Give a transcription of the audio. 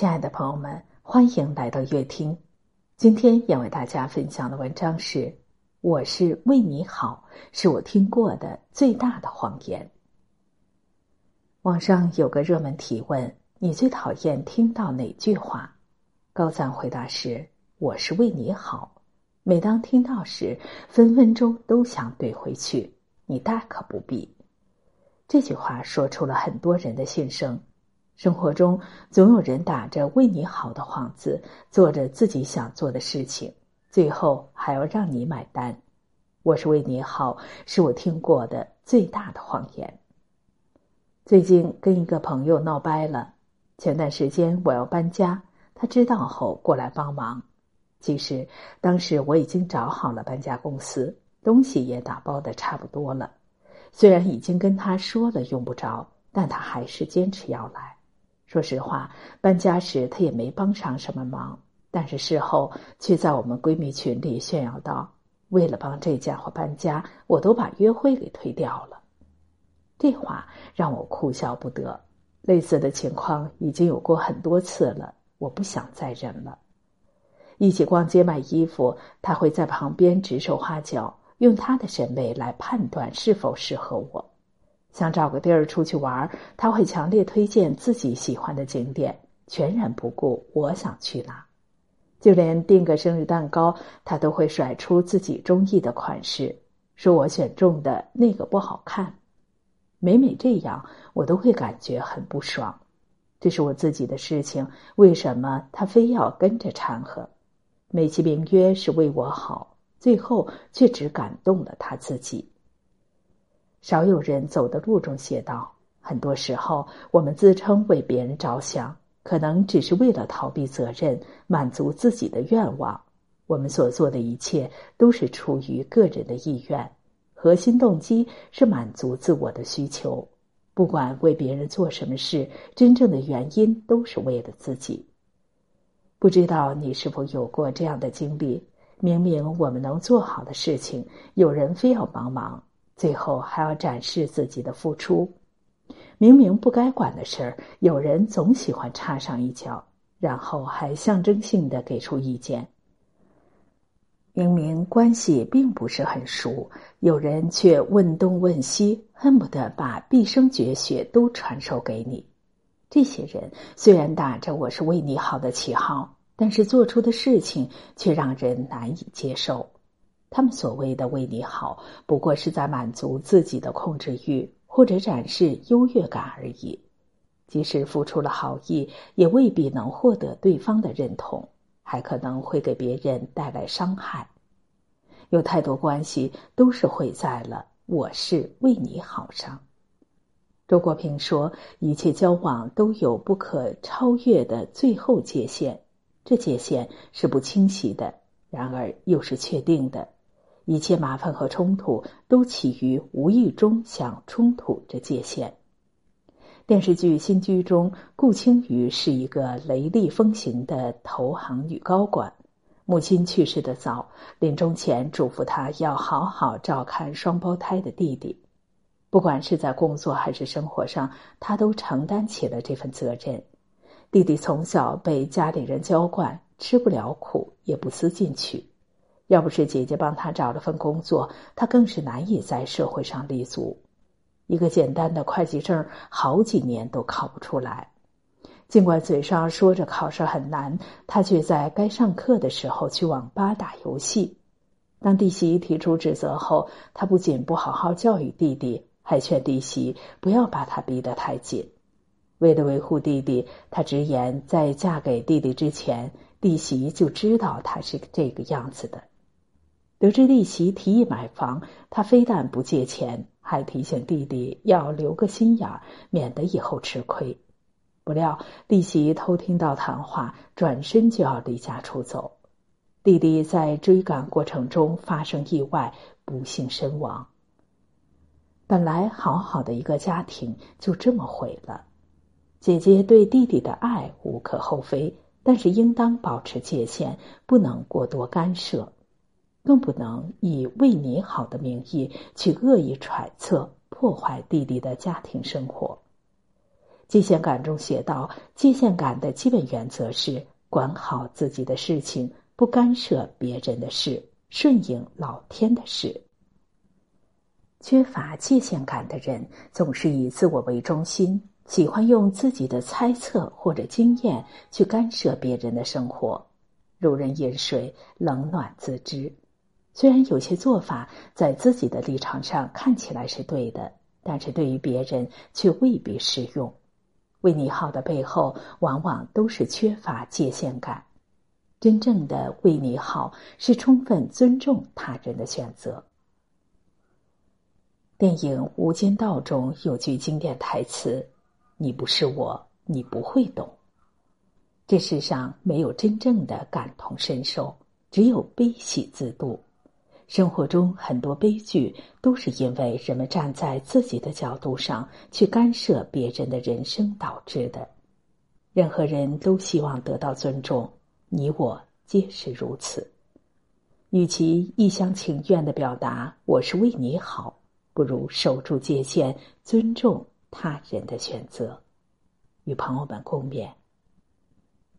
亲爱的朋友们，欢迎来到乐听。今天要为大家分享的文章是《我是为你好》，是我听过的最大的谎言。网上有个热门提问：你最讨厌听到哪句话？高赞回答是：“我是为你好。”每当听到时，分分钟都想怼回去：“你大可不必。”这句话说出了很多人的心声。生活中总有人打着为你好的幌子，做着自己想做的事情，最后还要让你买单。我是为你好，是我听过的最大的谎言。最近跟一个朋友闹掰了，前段时间我要搬家，他知道后过来帮忙。其实当时我已经找好了搬家公司，东西也打包的差不多了。虽然已经跟他说了用不着，但他还是坚持要来。说实话，搬家时他也没帮上什么忙，但是事后却在我们闺蜜群里炫耀道：“为了帮这家伙搬家，我都把约会给推掉了。”这话让我哭笑不得。类似的情况已经有过很多次了，我不想再忍了。一起逛街买衣服，他会在旁边指手画脚，用他的审美来判断是否适合我。想找个地儿出去玩，他会强烈推荐自己喜欢的景点，全然不顾我想去哪。就连订个生日蛋糕，他都会甩出自己中意的款式，说我选中的那个不好看。每每这样，我都会感觉很不爽。这是我自己的事情，为什么他非要跟着掺和？美其名曰是为我好，最后却只感动了他自己。少有人走的路中写道：“很多时候，我们自称为别人着想，可能只是为了逃避责任，满足自己的愿望。我们所做的一切都是出于个人的意愿，核心动机是满足自我的需求。不管为别人做什么事，真正的原因都是为了自己。不知道你是否有过这样的经历？明明我们能做好的事情，有人非要帮忙。”最后还要展示自己的付出，明明不该管的事儿，有人总喜欢插上一脚，然后还象征性的给出意见。明明关系并不是很熟，有人却问东问西，恨不得把毕生绝学都传授给你。这些人虽然打着我是为你好的旗号，但是做出的事情却让人难以接受。他们所谓的为你好，不过是在满足自己的控制欲，或者展示优越感而已。即使付出了好意，也未必能获得对方的认同，还可能会给别人带来伤害。有太多关系都是毁在了“我是为你好”上。周国平说：“一切交往都有不可超越的最后界限，这界限是不清晰的，然而又是确定的。”一切麻烦和冲突都起于无意中想冲突这界限。电视剧《新居》中，顾青鱼是一个雷厉风行的投行女高管，母亲去世的早，临终前嘱咐她要好好照看双胞胎的弟弟。不管是在工作还是生活上，她都承担起了这份责任。弟弟从小被家里人娇惯，吃不了苦，也不思进取。要不是姐姐帮他找了份工作，他更是难以在社会上立足。一个简单的会计证，好几年都考不出来。尽管嘴上说着考试很难，他却在该上课的时候去网吧打游戏。当弟媳提出指责后，他不仅不好好教育弟弟，还劝弟媳不要把他逼得太紧。为了维护弟弟，他直言，在嫁给弟弟之前，弟媳就知道他是这个样子的。得知弟媳提议买房，他非但不借钱，还提醒弟弟要留个心眼儿，免得以后吃亏。不料弟媳偷听到谈话，转身就要离家出走。弟弟在追赶过程中发生意外，不幸身亡。本来好好的一个家庭就这么毁了。姐姐对弟弟的爱无可厚非，但是应当保持界限，不能过多干涉。更不能以为你好的名义去恶意揣测、破坏弟弟的家庭生活。界限感中写道：界限感的基本原则是管好自己的事情，不干涉别人的事，顺应老天的事。缺乏界限感的人，总是以自我为中心，喜欢用自己的猜测或者经验去干涉别人的生活，如人饮水，冷暖自知。虽然有些做法在自己的立场上看起来是对的，但是对于别人却未必适用。为你好的背后，往往都是缺乏界限感。真正的为你好，是充分尊重他人的选择。电影《无间道》中有句经典台词：“你不是我，你不会懂。”这世上没有真正的感同身受，只有悲喜自度。生活中很多悲剧都是因为人们站在自己的角度上去干涉别人的人生导致的。任何人都希望得到尊重，你我皆是如此。与其一厢情愿的表达“我是为你好”，不如守住界限，尊重他人的选择。与朋友们共勉。